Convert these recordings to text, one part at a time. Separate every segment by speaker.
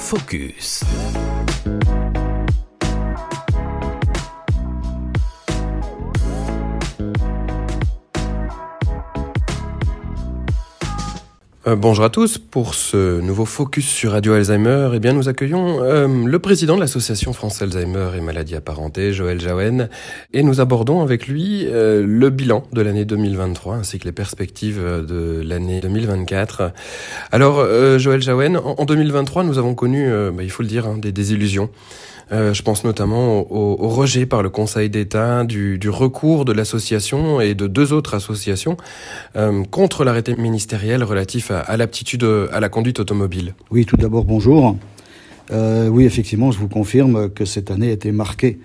Speaker 1: Focus.
Speaker 2: Euh, bonjour à tous. Pour ce nouveau focus sur Radio Alzheimer, eh bien, nous accueillons euh, le président de l'association France Alzheimer et maladies apparentées, Joël Jaouen, et nous abordons avec lui euh, le bilan de l'année 2023 ainsi que les perspectives de l'année 2024. Alors, Joël Jaouen, en, 2023, nous avons connu, bah, il faut le dire, hein, des désillusions. Euh, je pense notamment au, au, rejet par le Conseil d'État du, du, recours de l'association et de deux autres associations euh, contre l'arrêté ministériel relatif à, à l'aptitude à la conduite automobile.
Speaker 3: Oui, tout d'abord, bonjour. Euh, oui, effectivement, je vous confirme que cette année a été marquée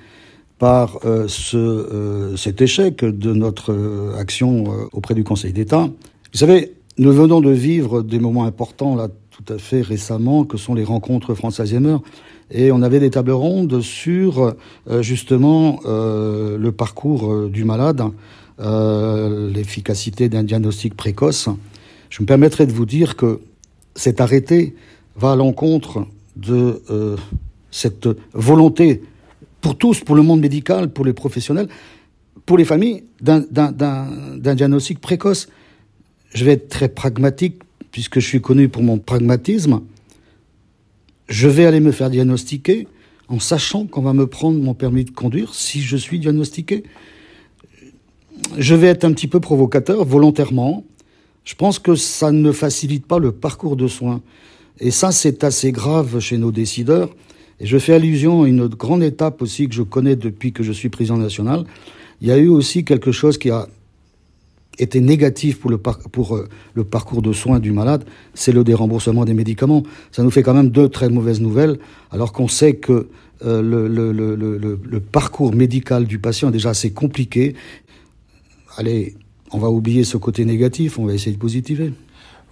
Speaker 3: par euh, ce, euh, cet échec de notre euh, action auprès du Conseil d'État. Vous savez, nous venons de vivre des moments importants là tout à fait récemment, que sont les rencontres France Alzheimer. Et on avait des tables rondes sur euh, justement euh, le parcours euh, du malade, l'efficacité d'un diagnostic précoce. Je me permettrai de vous dire que cet arrêté va à l'encontre de cette volonté pour tous, pour le monde médical, pour les professionnels, pour les familles, d'un diagnostic précoce. Je vais être très pragmatique puisque je suis connu pour mon pragmatisme, je vais aller me faire diagnostiquer en sachant qu'on va me prendre mon permis de conduire si je suis diagnostiqué. Je vais être un petit peu provocateur volontairement. Je pense que ça ne facilite pas le parcours de soins. Et ça, c'est assez grave chez nos décideurs. Et je fais allusion à une grande étape aussi que je connais depuis que je suis président national. Il y a eu aussi quelque chose qui a était négatif pour le, euh, parcours de soins du malade, c'est le déremboursement des médicaments. Ça nous fait quand même deux très mauvaises nouvelles, alors qu'on sait que euh, le, le, parcours médical du patient est déjà assez compliqué. Allez, on va oublier ce côté négatif, on va essayer de positiver.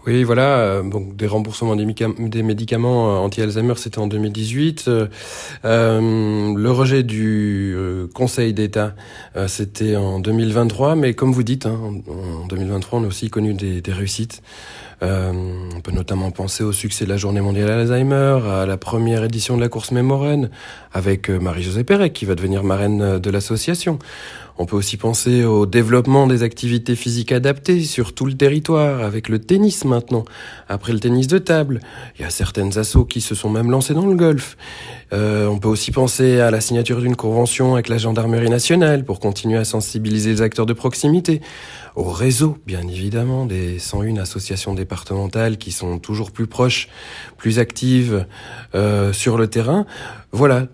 Speaker 2: Oui, voilà. Euh, donc des remboursements des, médicaments euh, anti-Alzheimer, c'était en 2018. Euh, euh, le rejet du Conseil d'État, c'était en 2023. Mais comme vous dites, hein, en, 2023, on a aussi connu des, des réussites. on peut notamment penser au succès de la Journée mondiale Alzheimer, à la première édition de la course Mémorène, avec Marie-Josée Pérec, qui va devenir marraine de l'association. On peut aussi penser au développement des activités physiques adaptées sur tout le territoire, avec le tennis maintenant, après le tennis de table. Il y a certaines assos qui se sont même lancées dans le golf. Euh, on peut aussi penser à la signature d'une convention avec la gendarmerie nationale pour continuer à sensibiliser les acteurs de proximité. Au réseau, bien évidemment, des 101 associations départementales qui sont toujours plus proches, plus actives euh, sur le terrain. Voilà,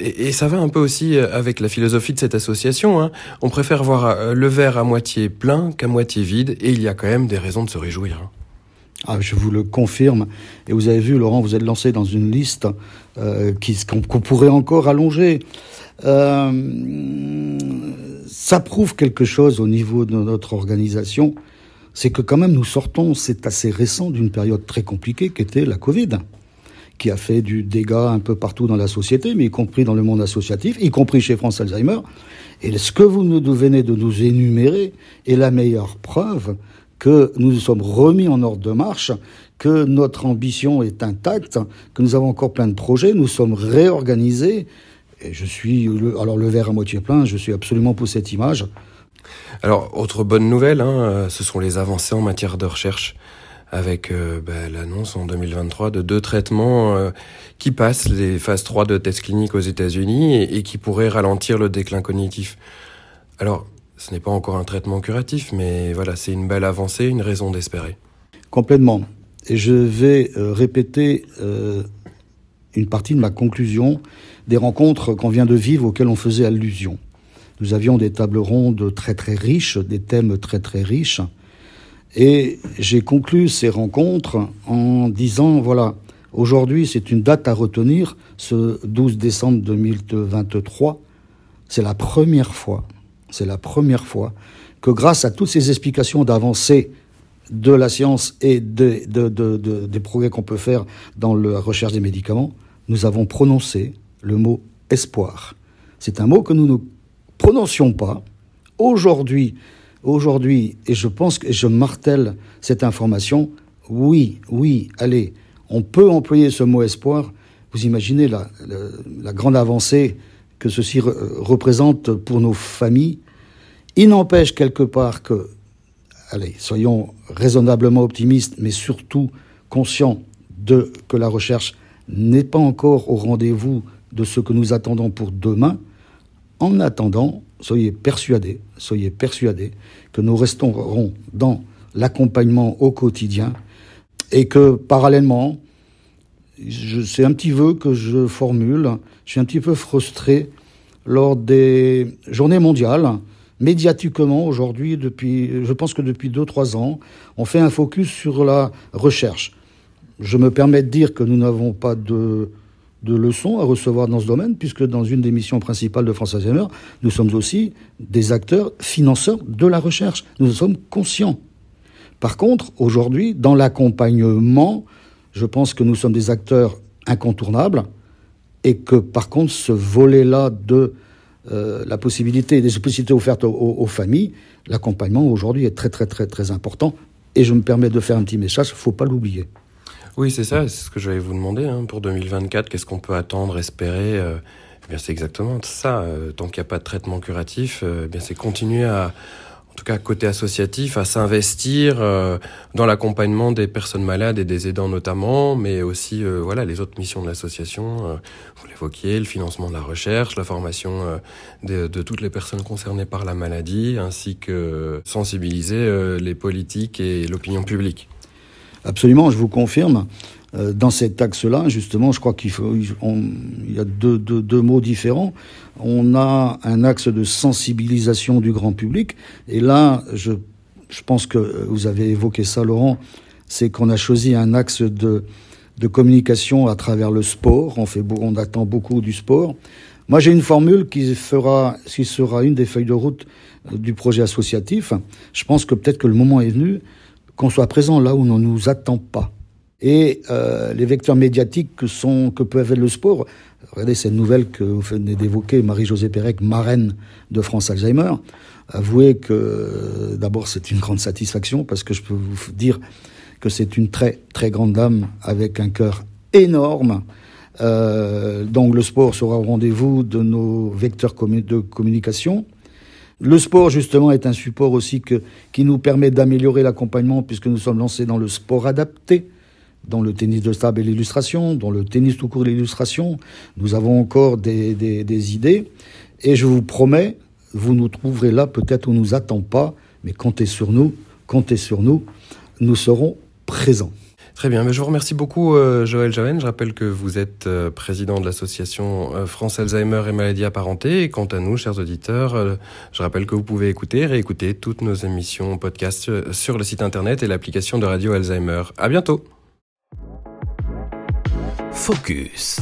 Speaker 2: et, ça va un peu aussi euh, avec la philosophie de cette association. Hein. On préfère voir euh, le verre à moitié plein qu'à moitié vide, et il y a quand même des raisons de se réjouir. Hein.
Speaker 3: Ah, je vous le confirme. Et vous avez vu, Laurent, vous êtes lancé dans une liste euh, qu'on pourrait encore allonger. Ça prouve quelque chose au niveau de notre organisation. C'est que quand même nous sortons, c'est assez récent, d'une période très compliquée qu'était la Covid qui a fait du dégât un peu partout dans la société, mais y compris dans le monde associatif, y compris chez France Alzheimer. Et ce que vous nous venez de nous énumérer est la meilleure preuve que nous nous sommes remis en ordre de marche, que notre ambition est intacte, que nous avons encore plein de projets, nous sommes réorganisés. Et je suis, alors le verre à moitié plein, je suis absolument pour cette image.
Speaker 2: Alors, autre bonne nouvelle, hein, ce sont les avancées en matière de recherche avec euh, bah, l'annonce en 2023 de deux traitements euh, qui passent les phases 3 de tests cliniques aux États-Unis et, qui pourraient ralentir le déclin cognitif. Alors, ce n'est pas encore un traitement curatif, mais voilà, c'est une belle avancée, une raison d'espérer.
Speaker 3: Complètement. Et je vais euh, répéter une partie de ma conclusion des rencontres qu'on vient de vivre auxquelles on faisait allusion. Nous avions des tables rondes très très riches, des thèmes très très riches. Et j'ai conclu ces rencontres en disant, voilà, aujourd'hui c'est une date à retenir, ce 12 décembre 2023, c'est la première fois, c'est la première fois que grâce à toutes ces explications d'avancée de la science et de, de, de, des progrès qu'on peut faire dans la recherche des médicaments, nous avons prononcé le mot espoir. C'est un mot que nous ne prononcions pas. Aujourd'hui, Aujourd'hui, et je pense que je martèle cette information, oui, oui, allez, on peut employer ce mot espoir, Vous imaginez la, grande avancée que ceci représente pour nos familles. Il n'empêche quelque part que, allez, soyons raisonnablement optimistes, mais surtout conscients de que la recherche n'est pas encore au rendez-vous de ce que nous attendons pour demain. En attendant, soyez persuadés, soyez persuadés que nous resterons dans l'accompagnement au quotidien et que parallèlement, c'est un petit vœu que je formule, je suis un petit peu frustré lors des journées mondiales. Médiatiquement, aujourd'hui, depuis, je pense que depuis deux, trois ans, on fait un focus sur la recherche. Je me permets de dire que nous n'avons pas de, de leçons à recevoir dans ce domaine, puisque dans une des missions principales de France Alzheimer, nous sommes aussi des acteurs financeurs de la recherche. Nous en sommes conscients. Par contre, aujourd'hui, dans l'accompagnement, je pense que nous sommes des acteurs incontournables et que par contre, ce volet-là de euh, la possibilité, des possibilités offertes aux, aux familles, l'accompagnement aujourd'hui est très très très très important. Et je me permets de faire un petit message, il ne faut pas l'oublier.
Speaker 2: Oui, c'est ça, c'est ce que j'allais vous demander. Hein, pour 2024, qu'est-ce qu'on peut attendre, espérer euh, eh C'est exactement ça. Euh, tant qu'il n'y a pas de traitement curatif, euh, eh c'est continuer à, en tout cas côté associatif, à s'investir dans l'accompagnement des personnes malades et des aidants notamment, mais aussi voilà les autres missions de l'association. vous l'évoquiez, le financement de la recherche, la formation de, de, toutes les personnes concernées par la maladie, ainsi que sensibiliser les politiques et l'opinion publique.
Speaker 3: Absolument, je vous confirme. Euh, dans cet axe-là, justement, je crois qu'il faut, il y a deux, deux, deux, mots différents. On a un axe de sensibilisation du grand public, et là, je, je pense que vous avez évoqué ça, Laurent, c'est qu'on a choisi un axe de, de communication à travers le sport. On fait, on attend beaucoup du sport. Moi, j'ai une formule qui fera, qui sera une des feuilles de route du projet associatif. Je pense que peut-être que le moment est venu qu'on soit présent là où on ne nous attend pas. Et euh, les vecteurs médiatiques que, sont, que peut avoir le sport, regardez cette nouvelle que vous venez d'évoquer, Marie-Josée Pérec, marraine de France Alzheimer, avouez que d'abord c'est une grande satisfaction parce que je peux vous dire que c'est une très très grande dame avec un cœur énorme. Euh, donc le sport sera au rendez-vous de nos vecteurs de communication. Le sport, justement, est un support aussi qui nous permet d'améliorer l'accompagnement puisque nous sommes lancés dans le sport adapté, dans le tennis de table et l'illustration, dans le tennis tout court et l'illustration. Nous avons encore des, des, idées et je vous promets, vous nous trouverez là, peut-être on nous attend pas, mais comptez sur nous, comptez sur nous, nous serons présents.
Speaker 2: Très bien, mais je vous remercie beaucoup euh, Joël. Je rappelle que vous êtes euh, président de l'association euh, France Alzheimer et maladies apparentées. Et quant à nous, chers auditeurs, je rappelle que vous pouvez écouter, réécouter toutes nos émissions podcast sur le site internet et l'application de Radio Alzheimer. À bientôt. Focus.